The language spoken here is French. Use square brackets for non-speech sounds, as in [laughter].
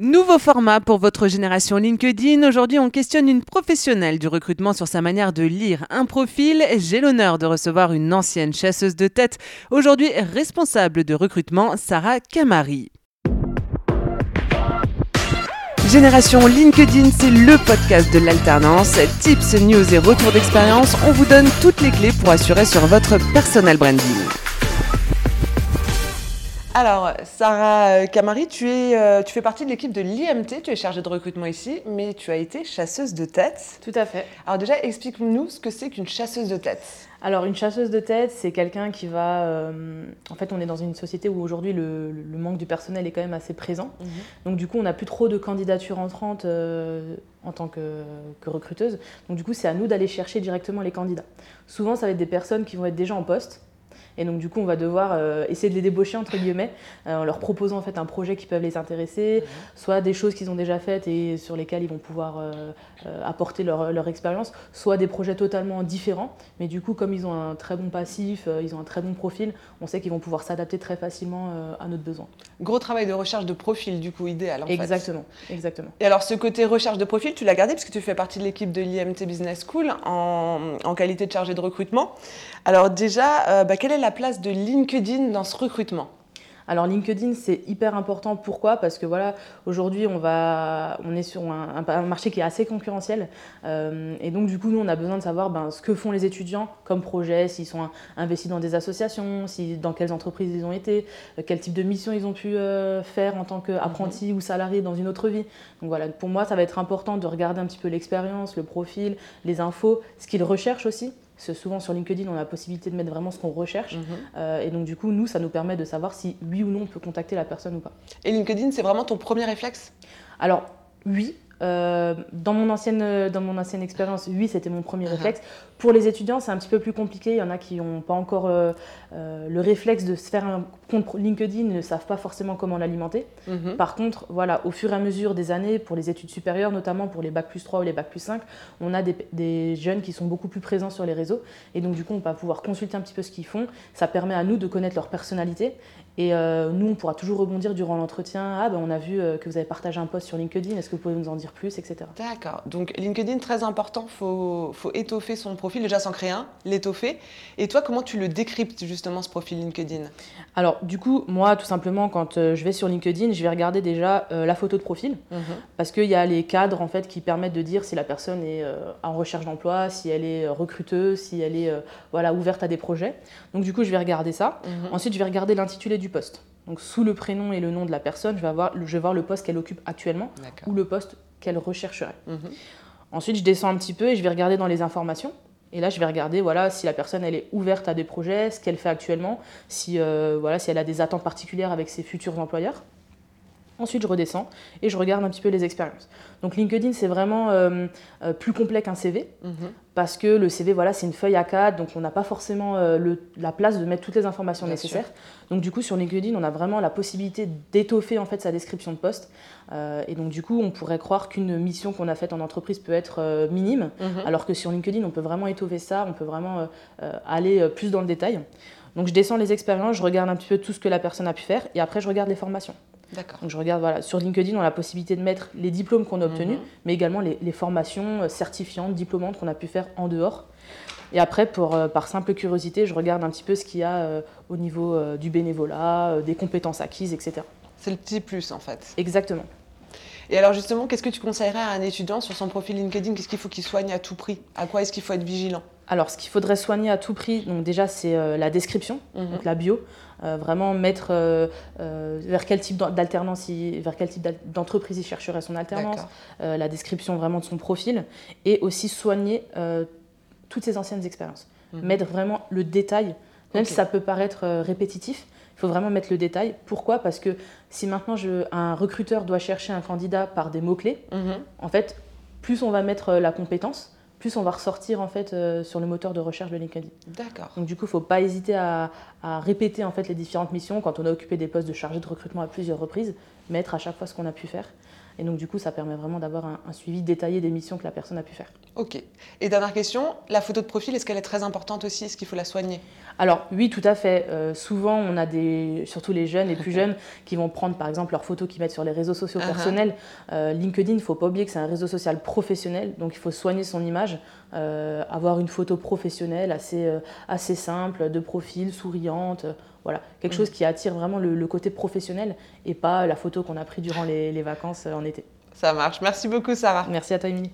Nouveau format pour votre génération LinkedIn. Aujourd'hui, on questionne une professionnelle du recrutement sur sa manière de lire un profil. J'ai l'honneur de recevoir une ancienne chasseuse de tête, aujourd'hui responsable de recrutement, Sarah Camari. Génération LinkedIn, c'est le podcast de l'alternance. Tips, news et retours d'expérience, on vous donne toutes les clés pour assurer sur votre personal branding. Alors, Sarah Camari, tu, es, euh, tu fais partie de l'équipe de l'IMT, tu es chargée de recrutement ici, mais tu as été chasseuse de tête. Tout à fait. Alors déjà, explique-nous ce que c'est qu'une chasseuse de tête. Alors, une chasseuse de tête, c'est quelqu'un qui va... Euh, en fait, on est dans une société où aujourd'hui, le, manque du personnel est quand même assez présent. Mhm. Donc, du coup, on n'a plus trop de candidatures entrantes euh, en tant que, que, recruteuse. Donc, du coup, c'est à nous d'aller chercher directement les candidats. Souvent, ça va être des personnes qui vont être déjà en poste, et donc, du coup, on va devoir euh, essayer de les débaucher, entre guillemets, euh, en leur proposant en fait un projet qui peut les intéresser, mhm. soit des choses qu'ils ont déjà faites et sur lesquelles ils vont pouvoir euh, apporter leur, leur expérience, soit des projets totalement différents. Mais du coup, comme ils ont un très bon passif, ils ont un très bon profil, on sait qu'ils vont pouvoir s'adapter très facilement à notre besoin. Gros travail de recherche de profil, du coup, idéal en exactement, Exactement. Et alors, ce côté recherche de profil, tu l'as gardé parce que tu fais partie de l'équipe de l'IMT Business School en, en, qualité de chargé de recrutement. Alors déjà, bah, quelle est la la place de LinkedIn dans ce recrutement? Alors LinkedIn, c'est hyper important. Pourquoi? Parce que voilà, aujourd'hui, on, va, on est sur un, marché qui est assez concurrentiel. Euh, et donc, du coup, nous, on a besoin de savoir ben, ce que font les étudiants comme projet, s'ils sont investis dans des associations, si, dans quelles entreprises ils ont été, euh, quel type de mission ils ont pu euh, faire en tant qu'apprentis mhm. ou salariés dans une autre vie. Donc voilà, pour moi, ça va être important de regarder un petit peu l'expérience, le profil, les infos, ce qu'ils recherchent aussi souvent sur LinkedIn, on a la possibilité de mettre vraiment ce qu'on recherche. Mhm. Euh, et donc, du coup, nous, ça nous permet de savoir si oui ou non on peut contacter la personne ou pas. Et LinkedIn, c'est vraiment ton premier réflexe? Alors, oui, euh, dans, mon ancienne, euh, dans mon ancienne expérience, oui, c'était mon premier uh-huh. réflexe. Pour les étudiants, c'est un petit peu plus compliqué. Il y en a qui n'ont pas encore euh, le réflexe de se faire un compte LinkedIn, ne savent pas forcément comment l'alimenter. Mm-hmm. Par contre, voilà, au fur et à mesure des années, pour les études supérieures, notamment pour les bac plus 3 ou les bac plus 5, on a des, des, jeunes qui sont beaucoup plus présents sur les réseaux. Et donc, du coup, on va pouvoir consulter un petit peu ce qu'ils font. Ça permet à nous de connaître leur personnalité. Et nous, on pourra toujours rebondir durant l'entretien. Ah, ben, on a vu que vous avez partagé un post sur LinkedIn. Est-ce que vous pouvez nous en dire plus, etc. D'accord. Donc LinkedIn, très important, il faut, faut, étoffer son profil, déjà s'en créer un, l'étoffer. Et toi, comment tu le décryptes justement ce profil LinkedIn? Alors du coup, moi, tout simplement, quand euh, je vais sur LinkedIn, je vais regarder déjà euh, la photo de profil, mhm. parce qu'il y a les cadres en fait qui permettent de dire si la personne est euh, en recherche d'emploi, si elle est recruteuse, si elle est voilà, ouverte à des projets. Donc du coup, je vais regarder ça. Mhm. Ensuite, je vais regarder l'intitulé du poste. Donc sous le prénom et le nom de la personne, je vais, avoir, je vais voir le poste qu'elle occupe actuellement ou le poste qu'elle rechercherait. Mhm. Ensuite, je descends un petit peu et je vais regarder dans les informations. Et là, je vais regarder voilà, si la personne elle est ouverte à des projets, ce qu'elle fait actuellement, si, euh, voilà, si elle a des attentes particulières avec ses futurs employeurs. Ensuite, je redescends et je regarde un petit peu les expériences. Donc LinkedIn, c'est vraiment euh, euh, plus complet qu'un CV, mhm. parce que le CV, voilà, c'est une feuille à 4 donc on n'a pas forcément euh, la place de mettre toutes les informations nécessaires. Donc du coup, sur LinkedIn, on a vraiment la possibilité d'étoffer en fait sa description de poste. et donc du coup, on pourrait croire qu'une mission qu'on a faite en entreprise peut être minime, mhm. alors que sur LinkedIn, on peut vraiment étoffer ça, on peut vraiment aller plus dans le détail. Donc je descends les expériences, je regarde un petit peu tout ce que la personne a pu faire, et après je regarde les formations. Donc je regarde, voilà, sur LinkedIn, on a la possibilité de mettre les diplômes qu'on a obtenus, mhm. mais également les, formations euh, certifiantes, diplômantes qu'on a pu faire en dehors. Et après, pour, euh, par simple curiosité, je regarde un petit peu ce qu'il y a euh, au niveau du bénévolat, des compétences acquises, etc. C'est le petit plus en fait. Exactement. Et alors justement, qu'est-ce que tu conseillerais à un étudiant sur son profil LinkedIn? Qu'est-ce qu'il faut qu'il soigne à tout prix? À quoi est-ce qu'il faut être vigilant? Alors, ce qu'il faudrait soigner à tout prix, donc déjà, c'est euh, la description, mhm. donc la bio. Euh, vraiment mettre euh, vers quel type d'alternance, vers quel type d'entreprise il chercherait son alternance, la description vraiment de son profil, et aussi soigner toutes ses anciennes expériences. Mhm. Mettre vraiment le détail, même si ça peut paraître répétitif, il faut vraiment mettre le détail. Pourquoi? Parce que si maintenant je, un recruteur doit chercher un candidat par des mots-clés, mhm. en fait, plus on va mettre la compétence, plus on va ressortir en fait euh, sur le moteur de recherche de LinkedIn. D'accord. Donc du coup, il ne faut pas hésiter à, répéter en fait les différentes missions quand on a occupé des postes de chargé de recrutement à plusieurs reprises. mettre à chaque fois ce qu'on a pu faire. Et donc, du coup, ça permet vraiment d'avoir un, suivi détaillé des missions que la personne a pu faire. Ok. Et dernière question, la photo de profil, est-ce qu'elle est très importante aussi? Est-ce qu'il faut la soigner? Alors, oui, tout à fait. Euh, souvent, on a des, surtout les jeunes, les plus [laughs] jeunes, qui vont prendre par exemple leurs photos qu'ils mettent sur les réseaux sociaux uh-huh. personnels. Euh, LinkedIn, il ne faut pas oublier que c'est un réseau social professionnel, donc il faut soigner son image, euh, avoir une photo professionnelle assez, assez simple, de profil, souriante. Voilà, quelque mm. chose qui attire vraiment le, côté professionnel et pas la photo qu'on a prise durant les, les vacances en été. Ça marche. Merci beaucoup, Sarah. Merci à toi, Émilie.